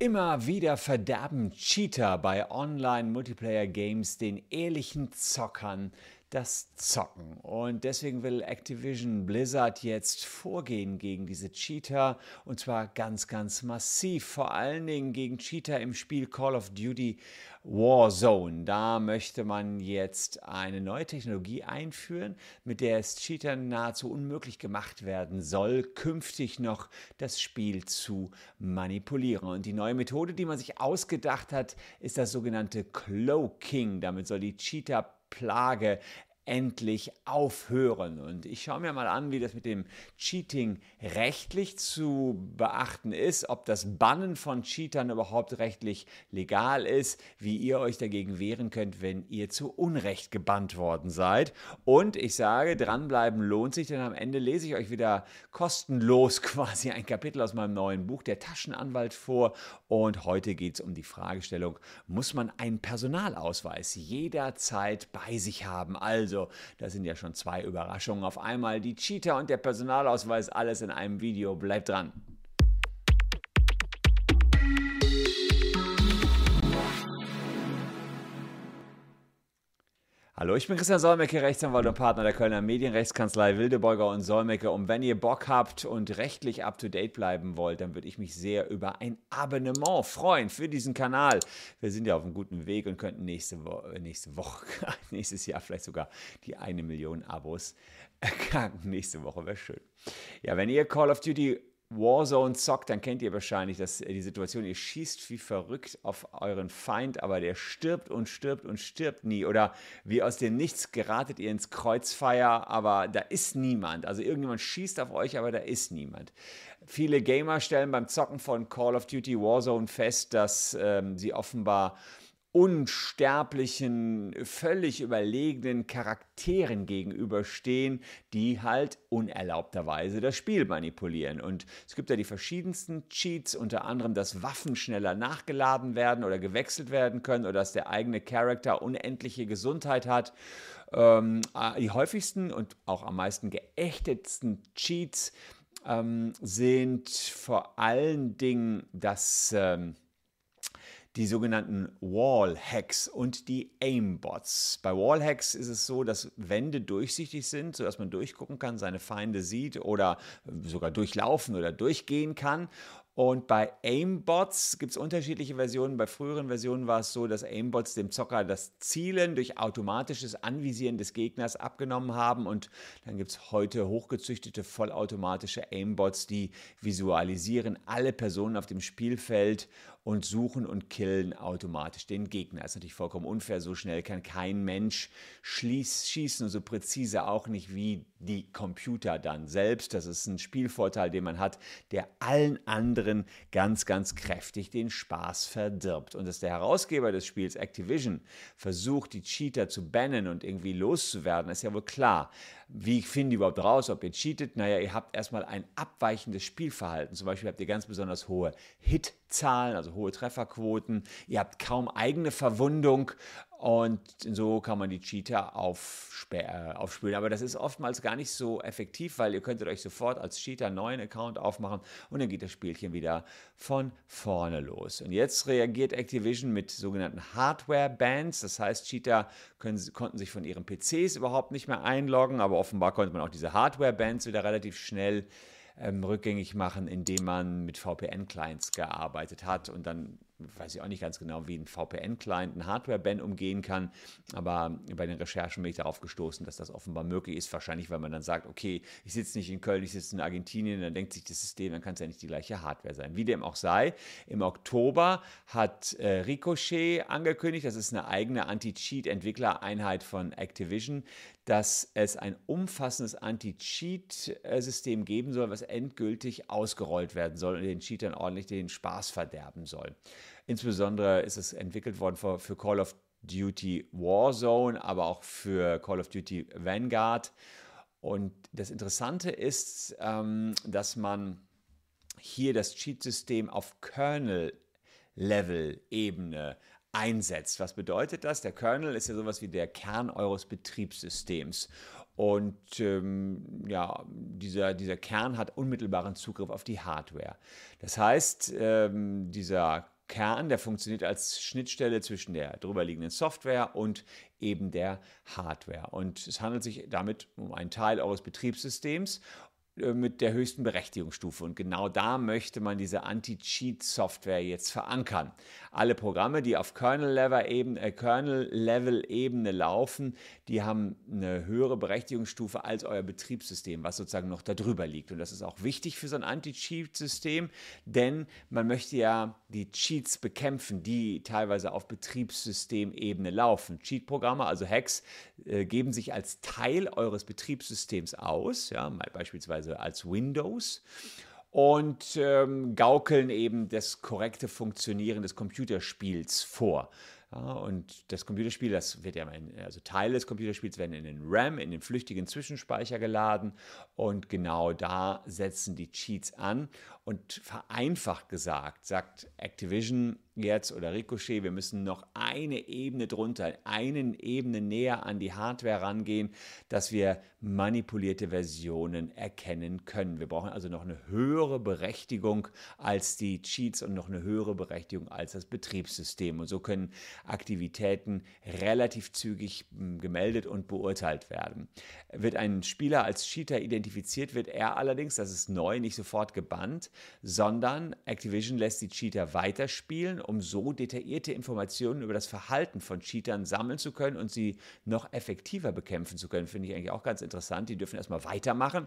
Immer wieder verderben Cheater bei Online-Multiplayer-Games den ehrlichen Zockern das Zocken. Und deswegen will Activision Blizzard jetzt vorgehen gegen diese Cheater und zwar ganz, ganz massiv. Vor allen Dingen gegen Cheater im Spiel Call of Duty Warzone. Da möchte man jetzt eine neue Technologie einführen, mit der es Cheatern nahezu unmöglich gemacht werden soll, künftig noch das Spiel zu manipulieren. Und die neue Methode, die man sich ausgedacht hat, ist das sogenannte Cloaking. Damit soll die Cheater Plage endlich aufhören. Und ich schaue mir mal an, wie das mit dem Cheating rechtlich zu beachten ist, ob das Bannen von Cheatern überhaupt rechtlich legal ist, wie ihr euch dagegen wehren könnt, wenn ihr zu Unrecht gebannt worden seid. Und ich sage, dranbleiben lohnt sich, denn am Ende lese ich euch wieder kostenlos quasi ein Kapitel aus meinem neuen Buch, Der Taschenanwalt, vor. Und heute geht es um die Fragestellung, muss man einen Personalausweis jederzeit bei sich haben? Also also, das sind ja schon zwei Überraschungen auf einmal. Die Cheater und der Personalausweis, alles in einem Video. Bleibt dran. Hallo, ich bin Christian Solmecke, Rechtsanwalt und Partner der Kölner Medienrechtskanzlei Wildeborger und Solmecke. Und wenn ihr Bock habt und rechtlich up-to-date bleiben wollt, dann würde ich mich sehr über ein Abonnement freuen für diesen Kanal. Wir sind ja auf einem guten Weg und könnten nächste, Wo nächste Woche, nächstes Jahr vielleicht sogar die eine Million Abos erkranken. Nächste Woche wäre schön. Ja, wenn ihr Call of Duty Warzone zockt, dann kennt ihr wahrscheinlich dass die Situation, ihr schießt wie verrückt auf euren Feind, aber der stirbt und stirbt und stirbt nie. Oder wie aus dem Nichts geratet ihr ins Kreuzfeuer, aber da ist niemand. Also irgendjemand schießt auf euch, aber da ist niemand. Viele Gamer stellen beim Zocken von Call of Duty Warzone fest, dass ähm, sie offenbar unsterblichen, völlig überlegenen Charakteren gegenüberstehen, die halt unerlaubterweise das Spiel manipulieren. Und es gibt ja die verschiedensten Cheats, unter anderem, dass Waffen schneller nachgeladen werden oder gewechselt werden können oder dass der eigene Charakter unendliche Gesundheit hat. Ähm, äh, die häufigsten und auch am meisten geächtetsten Cheats ähm, sind vor allen Dingen das... Ähm, die sogenannten Wall-Hacks und die Aimbots. Bei Wall-Hacks ist es so, dass Wände durchsichtig sind, sodass man durchgucken kann, seine Feinde sieht oder sogar durchlaufen oder durchgehen kann. Und bei Aimbots gibt es unterschiedliche Versionen. Bei früheren Versionen war es so, dass Aimbots dem Zocker das Zielen durch automatisches Anvisieren des Gegners abgenommen haben. Und dann gibt es heute hochgezüchtete vollautomatische Aimbots, die visualisieren alle Personen auf dem Spielfeld und suchen und killen automatisch den Gegner. Das ist natürlich vollkommen unfair. So schnell kann kein Mensch schießen und so präzise auch nicht wie die Computer dann selbst. Das ist ein Spielvorteil, den man hat, der allen anderen ganz, ganz kräftig den Spaß verdirbt. Und dass der Herausgeber des Spiels Activision versucht, die Cheater zu bannen und irgendwie loszuwerden, ist ja wohl klar. Wie finden die überhaupt raus, ob ihr cheatet? Naja, ihr habt erstmal ein abweichendes Spielverhalten. Zum Beispiel habt ihr ganz besonders hohe Hitzahlen, also hohe Trefferquoten. Ihr habt kaum eigene Verwundung und so kann man die Cheater äh, aufspülen. Aber das ist oftmals gar nicht so effektiv, weil ihr könntet euch sofort als Cheater einen neuen Account aufmachen und dann geht das Spielchen wieder von vorne los. Und jetzt reagiert Activision mit sogenannten Hardware-Bans. Das heißt, Cheater können, konnten sich von ihren PCs überhaupt nicht mehr einloggen, aber offenbar konnte man auch diese Hardware-Bans wieder relativ schnell ähm, rückgängig machen, indem man mit VPN-Clients gearbeitet hat und dann weiß ich auch nicht ganz genau, wie ein VPN-Client ein Hardware-Ban umgehen kann, aber bei den Recherchen bin ich darauf gestoßen, dass das offenbar möglich ist. Wahrscheinlich, weil man dann sagt, okay, ich sitze nicht in Köln, ich sitze in Argentinien, dann denkt sich das System, dann kann es ja nicht die gleiche Hardware sein. Wie dem auch sei, im Oktober hat äh, Ricochet angekündigt, das ist eine eigene Anti-Cheat-Entwicklereinheit von Activision, dass es ein umfassendes Anti-Cheat-System geben soll, was endgültig ausgerollt werden soll und den Cheatern ordentlich den Spaß verderben soll. Insbesondere ist es entwickelt worden für, für Call of Duty Warzone, aber auch für Call of Duty Vanguard. Und das Interessante ist, ähm, dass man hier das Cheat-System auf Kernel-Level-Ebene einsetzt. Was bedeutet das? Der Kernel ist ja sowas wie der Kern eures Betriebssystems. und ähm, ja, dieser, dieser Kern hat unmittelbaren Zugriff auf die Hardware. Das heißt, ähm, dieser Kern, der funktioniert als Schnittstelle zwischen der drüberliegenden Software und eben der Hardware. Und es handelt sich damit um einen Teil eures Betriebssystems mit der höchsten Berechtigungsstufe. Und genau da möchte man diese Anti-Cheat-Software jetzt verankern. Alle Programme, die auf Kernel-Level-Ebene äh, Kernel laufen, die haben eine höhere Berechtigungsstufe als euer Betriebssystem, was sozusagen noch darüber liegt. Und das ist auch wichtig für so ein Anti-Cheat-System, denn man möchte ja die Cheats bekämpfen, die teilweise auf Betriebssystemebene laufen. Cheat-Programme, also Hacks, äh, geben sich als Teil eures Betriebssystems aus, ja, beispielsweise als Windows und ähm, gaukeln eben das korrekte Funktionieren des Computerspiels vor. Ja, und das Computerspiel, das wird ja, in, also Teile des Computerspiels werden in den RAM, in den flüchtigen Zwischenspeicher geladen und genau da setzen die Cheats an. Und vereinfacht gesagt, sagt Activision jetzt oder Ricochet, wir müssen noch eine Ebene drunter, eine Ebene näher an die Hardware rangehen, dass wir manipulierte Versionen erkennen können. Wir brauchen also noch eine höhere Berechtigung als die Cheats und noch eine höhere Berechtigung als das Betriebssystem. Und so können Aktivitäten relativ zügig hm, gemeldet und beurteilt werden. Wird ein Spieler als Cheater identifiziert, wird er allerdings, das ist neu, nicht sofort gebannt, sondern Activision lässt die Cheater weiterspielen, um so detaillierte Informationen über das Verhalten von Cheatern sammeln zu können und sie noch effektiver bekämpfen zu können. Finde ich eigentlich auch ganz interessant. Die dürfen erstmal weitermachen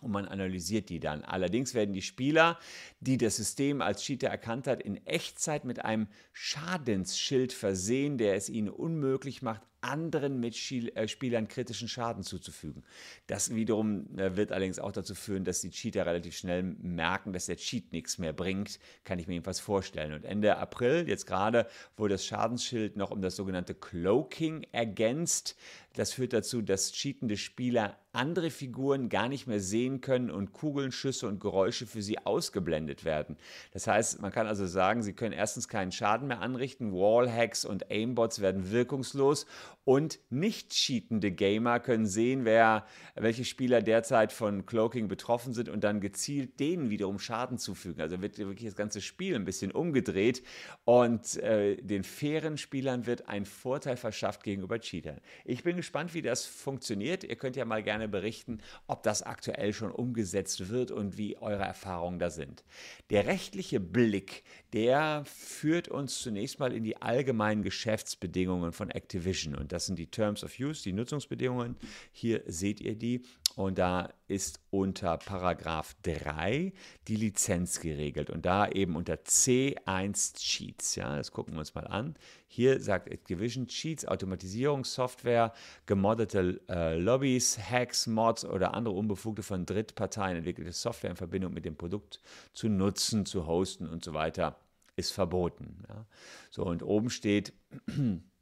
und man analysiert die dann. Allerdings werden die Spieler, die das System als Cheater erkannt hat, in Echtzeit mit einem Schadensschild versehen, der es ihnen unmöglich macht, anderen Mitspielern kritischen Schaden zuzufügen. Das wiederum äh, wird allerdings auch dazu führen, dass die Cheater relativ schnell merken, dass der Cheat nichts mehr bringt, kann ich mir jedenfalls vorstellen. Und Ende April, jetzt gerade, wurde das Schadensschild noch um das sogenannte Cloaking ergänzt. Das führt dazu, dass cheatende Spieler andere Figuren gar nicht mehr sehen können und Kugeln, Schüsse und Geräusche für sie ausgeblendet werden. Das heißt, man kann also sagen, sie können erstens keinen Schaden mehr anrichten, Wallhacks und Aimbots werden wirkungslos und nicht cheatende Gamer können sehen, wer, welche Spieler derzeit von Cloaking betroffen sind und dann gezielt denen wiederum Schaden zufügen. Also wird wirklich das ganze Spiel ein bisschen umgedreht und äh, den fairen Spielern wird ein Vorteil verschafft gegenüber Cheatern. Ich bin gespannt, wie das funktioniert. Ihr könnt ja mal gerne berichten, ob das aktuell schon umgesetzt wird und wie eure Erfahrungen da sind. Der rechtliche Blick, der führt uns zunächst mal in die allgemeinen Geschäftsbedingungen von Activision und das sind die Terms of Use, die Nutzungsbedingungen. Hier seht ihr die. Und da ist unter Paragraph 3 die Lizenz geregelt und da eben unter C1 Cheats. Ja, das gucken wir uns mal an. Hier sagt Activision Cheats, Automatisierungssoftware, gemoddete äh, Lobbys, Hacks, Mods oder andere unbefugte von Drittparteien entwickelte Software in Verbindung mit dem Produkt zu nutzen, zu hosten und so weiter ist verboten. Ja. So, und oben steht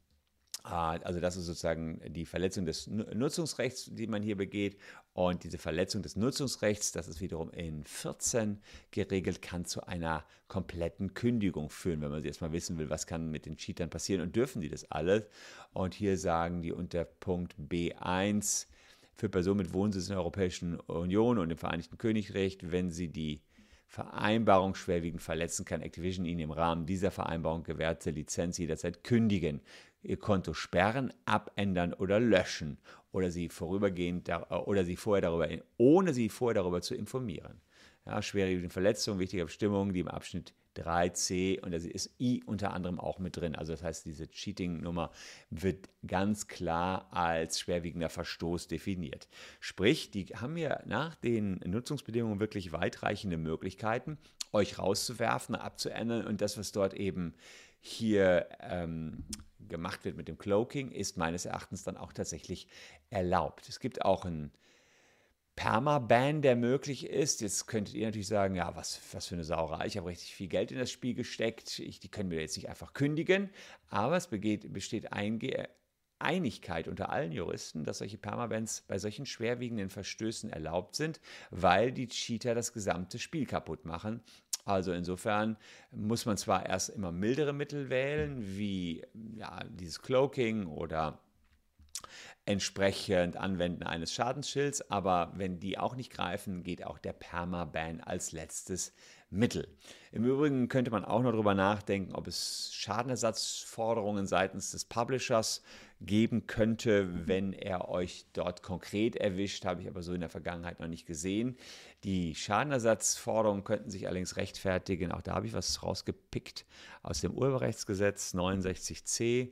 also das ist sozusagen die Verletzung des Nutzungsrechts, die man hier begeht. Und diese Verletzung des Nutzungsrechts, das ist wiederum in 14 geregelt, kann zu einer kompletten Kündigung führen, wenn man jetzt mal wissen will, was kann mit den Cheatern passieren und dürfen die das alles. Und hier sagen die unter Punkt B1 für Personen mit Wohnsitz in der Europäischen Union und im Vereinigten Königreich, wenn sie die Vereinbarung schwerwiegend verletzen, kann. Activision ihnen im Rahmen dieser Vereinbarung gewährte Lizenz jederzeit kündigen. Ihr Konto sperren, abändern oder löschen. Oder sie vorübergehend oder sie vorher darüber, ohne sie vorher darüber zu informieren. Ja, schwerwiegende Verletzungen, wichtige Bestimmungen, die im Abschnitt 3c und da ist I unter anderem auch mit drin. Also das heißt, diese Cheating-Nummer wird ganz klar als schwerwiegender Verstoß definiert. Sprich, die haben ja nach den Nutzungsbedingungen wirklich weitreichende Möglichkeiten, euch rauszuwerfen, abzuändern und das, was dort eben hier ähm, gemacht wird mit dem Cloaking, ist meines Erachtens dann auch tatsächlich erlaubt. Es gibt auch einen Permaban, der möglich ist. Jetzt könntet ihr natürlich sagen, ja, was, was für eine Sauerei, ich habe richtig viel Geld in das Spiel gesteckt, ich, die können wir jetzt nicht einfach kündigen, aber es begeht, besteht Einge Einigkeit unter allen Juristen, dass solche Permabans bei solchen schwerwiegenden Verstößen erlaubt sind, weil die Cheater das gesamte Spiel kaputt machen. Also insofern muss man zwar erst immer mildere Mittel wählen, wie ja, dieses Cloaking oder entsprechend Anwenden eines Schadensschilds, aber wenn die auch nicht greifen, geht auch der Permaban als letztes Mittel. Im Übrigen könnte man auch noch darüber nachdenken, ob es Schadenersatzforderungen seitens des Publishers geben könnte, wenn er euch dort konkret erwischt, habe ich aber so in der Vergangenheit noch nicht gesehen. Die Schadenersatzforderungen könnten sich allerdings rechtfertigen, auch da habe ich was rausgepickt aus dem Urheberrechtsgesetz 69c.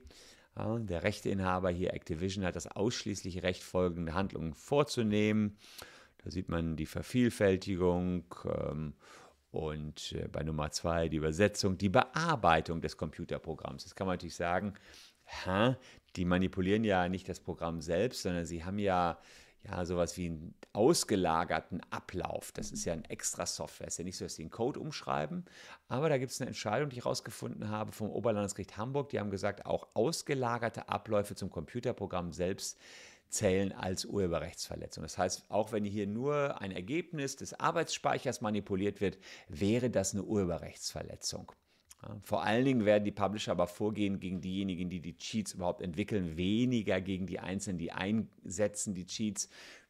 Ja, der Rechteinhaber hier Activision hat das ausschließliche Recht, folgende Handlungen vorzunehmen. Da sieht man die Vervielfältigung ähm, und äh, bei Nummer zwei die Übersetzung, die Bearbeitung des Computerprogramms. Das kann man natürlich sagen, hä, die manipulieren ja nicht das Programm selbst, sondern sie haben ja ja, sowas wie einen ausgelagerten Ablauf. Das ist ja ein extra Software. Es ist ja nicht so, dass sie einen Code umschreiben. Aber da gibt es eine Entscheidung, die ich herausgefunden habe vom Oberlandesgericht Hamburg. Die haben gesagt, auch ausgelagerte Abläufe zum Computerprogramm selbst zählen als Urheberrechtsverletzung. Das heißt, auch wenn hier nur ein Ergebnis des Arbeitsspeichers manipuliert wird, wäre das eine Urheberrechtsverletzung. Vor allen Dingen werden die Publisher aber vorgehen gegen diejenigen, die die Cheats überhaupt entwickeln, weniger gegen die Einzelnen, die einsetzen die Cheats.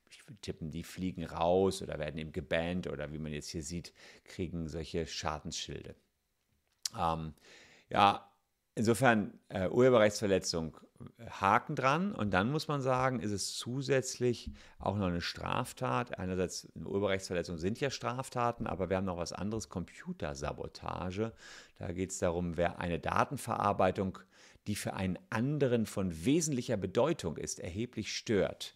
Ich würde tippen, die fliegen raus oder werden eben gebannt oder wie man jetzt hier sieht, kriegen solche Schadensschilde. Ähm, ja, insofern äh, Urheberrechtsverletzung Haken dran und dann muss man sagen, ist es zusätzlich auch noch eine Straftat. Einerseits eine Urheberrechtsverletzung sind ja Straftaten, aber wir haben noch was anderes, Computersabotage. Da geht es darum, wer eine Datenverarbeitung, die für einen anderen von wesentlicher Bedeutung ist, erheblich stört.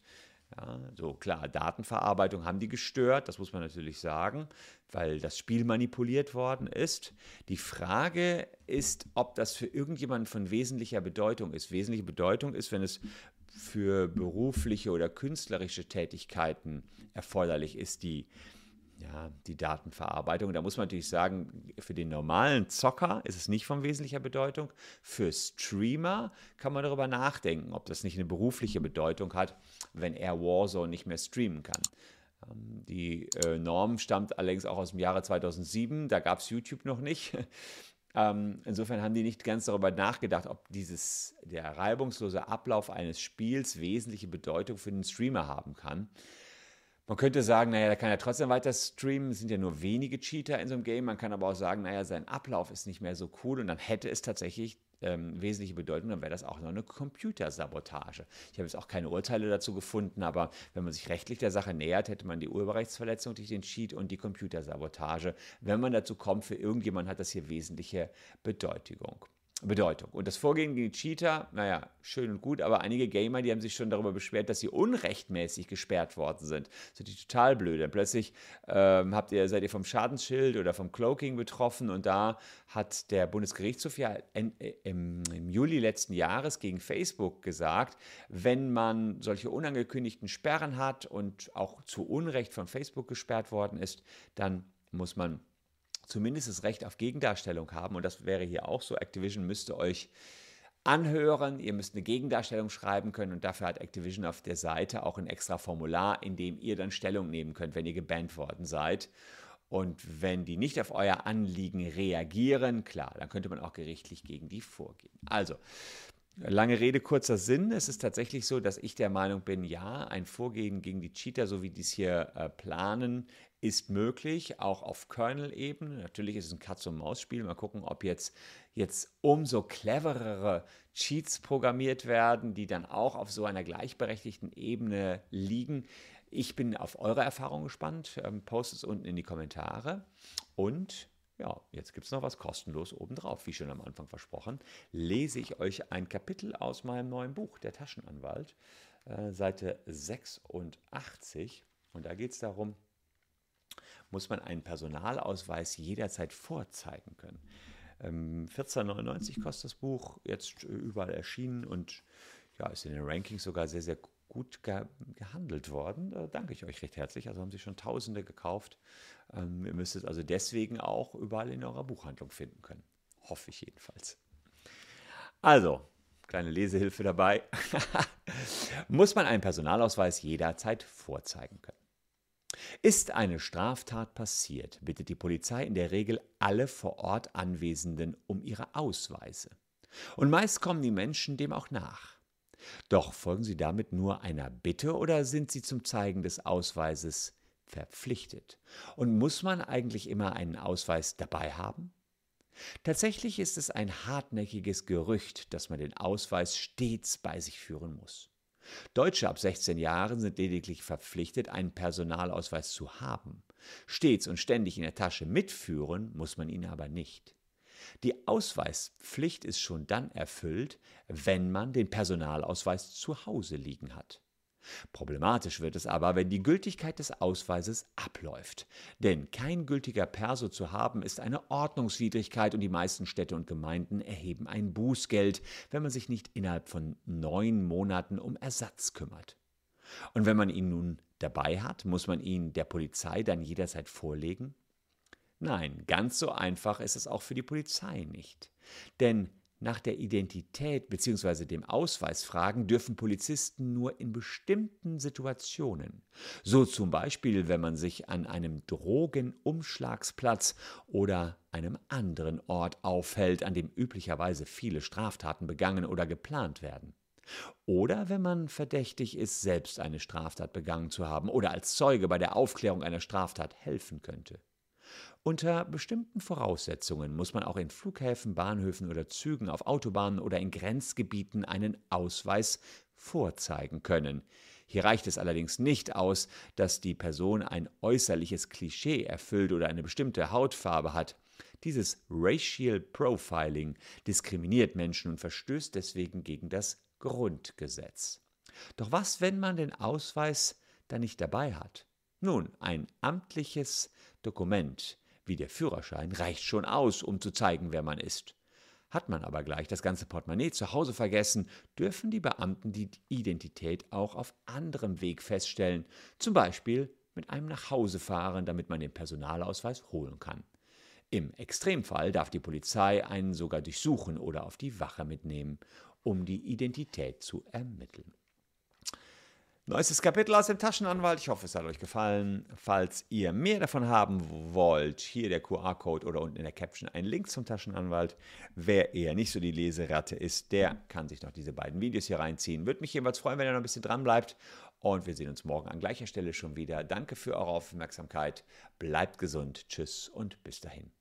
Ja, so klar, Datenverarbeitung haben die gestört, das muss man natürlich sagen, weil das Spiel manipuliert worden ist. Die Frage ist, ob das für irgendjemanden von wesentlicher Bedeutung ist. Wesentliche Bedeutung ist, wenn es für berufliche oder künstlerische Tätigkeiten erforderlich ist, die ja, die Datenverarbeitung. Da muss man natürlich sagen, für den normalen Zocker ist es nicht von wesentlicher Bedeutung. Für Streamer kann man darüber nachdenken, ob das nicht eine berufliche Bedeutung hat, wenn er Warzone nicht mehr streamen kann. Ähm, die äh, Norm stammt allerdings auch aus dem Jahre 2007, da gab es YouTube noch nicht. Ähm, insofern haben die nicht ganz darüber nachgedacht, ob dieses, der reibungslose Ablauf eines Spiels wesentliche Bedeutung für den Streamer haben kann. Man könnte sagen, naja, der kann ja trotzdem weiter streamen, es sind ja nur wenige Cheater in so einem Game. Man kann aber auch sagen, naja, sein Ablauf ist nicht mehr so cool und dann hätte es tatsächlich ähm, wesentliche Bedeutung, dann wäre das auch noch eine Computersabotage. Ich habe jetzt auch keine Urteile dazu gefunden, aber wenn man sich rechtlich der Sache nähert, hätte man die Urheberrechtsverletzung durch den Cheat und die Computersabotage. Wenn man dazu kommt, für irgendjemand hat das hier wesentliche Bedeutung. Bedeutung. Und das Vorgehen gegen Cheater, naja, schön und gut, aber einige Gamer, die haben sich schon darüber beschwert, dass sie unrechtmäßig gesperrt worden sind. Ist die total blöd. Dann plötzlich ähm, habt ihr, seid ihr vom Schadensschild oder vom Cloaking betroffen und da hat der Bundesgerichtshof ja in, äh, im, im Juli letzten Jahres gegen Facebook gesagt, wenn man solche unangekündigten Sperren hat und auch zu Unrecht von Facebook gesperrt worden ist, dann muss man zumindest das Recht auf Gegendarstellung haben. Und das wäre hier auch so. Activision müsste euch anhören, ihr müsst eine Gegendarstellung schreiben können und dafür hat Activision auf der Seite auch ein extra Formular, in dem ihr dann Stellung nehmen könnt, wenn ihr gebannt worden seid. Und wenn die nicht auf euer Anliegen reagieren, klar, dann könnte man auch gerichtlich gegen die vorgehen. Also, Lange Rede, kurzer Sinn. Es ist tatsächlich so, dass ich der Meinung bin, ja, ein Vorgehen gegen die Cheater, so wie die es hier äh, planen, ist möglich, auch auf Kernel-Ebene. Natürlich ist es ein Katz-und-Maus-Spiel. Mal gucken, ob jetzt, jetzt umso cleverere Cheats programmiert werden, die dann auch auf so einer gleichberechtigten Ebene liegen. Ich bin auf eure Erfahrung gespannt. Ähm, postet es unten in die Kommentare. Und ja, jetzt gibt es noch was kostenlos obendrauf, wie schon am Anfang versprochen. Lese ich euch ein Kapitel aus meinem neuen Buch, Der Taschenanwalt, äh, Seite 86. Und da geht es darum, muss man einen Personalausweis jederzeit vorzeigen können. Ähm, 14,99 kostet das Buch, jetzt überall erschienen und ja, ist in den Rankings sogar sehr, sehr gut ge gehandelt worden. Da danke ich euch recht herzlich. Also haben sich schon Tausende gekauft. Ähm, ihr müsst es also deswegen auch überall in eurer Buchhandlung finden können. Hoffe ich jedenfalls. Also, kleine Lesehilfe dabei. Muss man einen Personalausweis jederzeit vorzeigen können. Ist eine Straftat passiert, bittet die Polizei in der Regel alle vor Ort Anwesenden um ihre Ausweise. Und meist kommen die Menschen dem auch nach. Doch folgen Sie damit nur einer Bitte oder sind Sie zum Zeigen des Ausweises verpflichtet? Und muss man eigentlich immer einen Ausweis dabei haben? Tatsächlich ist es ein hartnäckiges Gerücht, dass man den Ausweis stets bei sich führen muss. Deutsche ab 16 Jahren sind lediglich verpflichtet, einen Personalausweis zu haben. Stets und ständig in der Tasche mitführen muss man ihn aber nicht. Die Ausweispflicht ist schon dann erfüllt, wenn man den Personalausweis zu Hause liegen hat. Problematisch wird es aber, wenn die Gültigkeit des Ausweises abläuft. Denn kein gültiger Perso zu haben ist eine Ordnungswidrigkeit und die meisten Städte und Gemeinden erheben ein Bußgeld, wenn man sich nicht innerhalb von neun Monaten um Ersatz kümmert. Und wenn man ihn nun dabei hat, muss man ihn der Polizei dann jederzeit vorlegen? Nein, ganz so einfach ist es auch für die Polizei nicht. Denn nach der Identität bzw. dem Ausweis fragen dürfen Polizisten nur in bestimmten Situationen. So zum Beispiel, wenn man sich an einem Drogenumschlagsplatz oder einem anderen Ort aufhält, an dem üblicherweise viele Straftaten begangen oder geplant werden. Oder wenn man verdächtig ist, selbst eine Straftat begangen zu haben oder als Zeuge bei der Aufklärung einer Straftat helfen könnte. Unter bestimmten Voraussetzungen muss man auch in Flughäfen, Bahnhöfen oder Zügen, auf Autobahnen oder in Grenzgebieten einen Ausweis vorzeigen können. Hier reicht es allerdings nicht aus, dass die Person ein äußerliches Klischee erfüllt oder eine bestimmte Hautfarbe hat. Dieses Racial Profiling diskriminiert Menschen und verstößt deswegen gegen das Grundgesetz. Doch was, wenn man den Ausweis dann nicht dabei hat? Nun, ein amtliches Dokument wie der Führerschein reicht schon aus, um zu zeigen, wer man ist. Hat man aber gleich das ganze Portemonnaie zu Hause vergessen, dürfen die Beamten die Identität auch auf anderem Weg feststellen, zum Beispiel mit einem Nachhausefahren, damit man den Personalausweis holen kann. Im Extremfall darf die Polizei einen sogar durchsuchen oder auf die Wache mitnehmen, um die Identität zu ermitteln. Neuestes Kapitel aus dem Taschenanwalt. Ich hoffe, es hat euch gefallen. Falls ihr mehr davon haben wollt, hier der QR-Code oder unten in der Caption ein Link zum Taschenanwalt. Wer eher nicht so die Leseratte ist, der kann sich noch diese beiden Videos hier reinziehen. Würde mich jedenfalls freuen, wenn ihr noch ein bisschen dran bleibt. Und wir sehen uns morgen an gleicher Stelle schon wieder. Danke für eure Aufmerksamkeit. Bleibt gesund. Tschüss und bis dahin.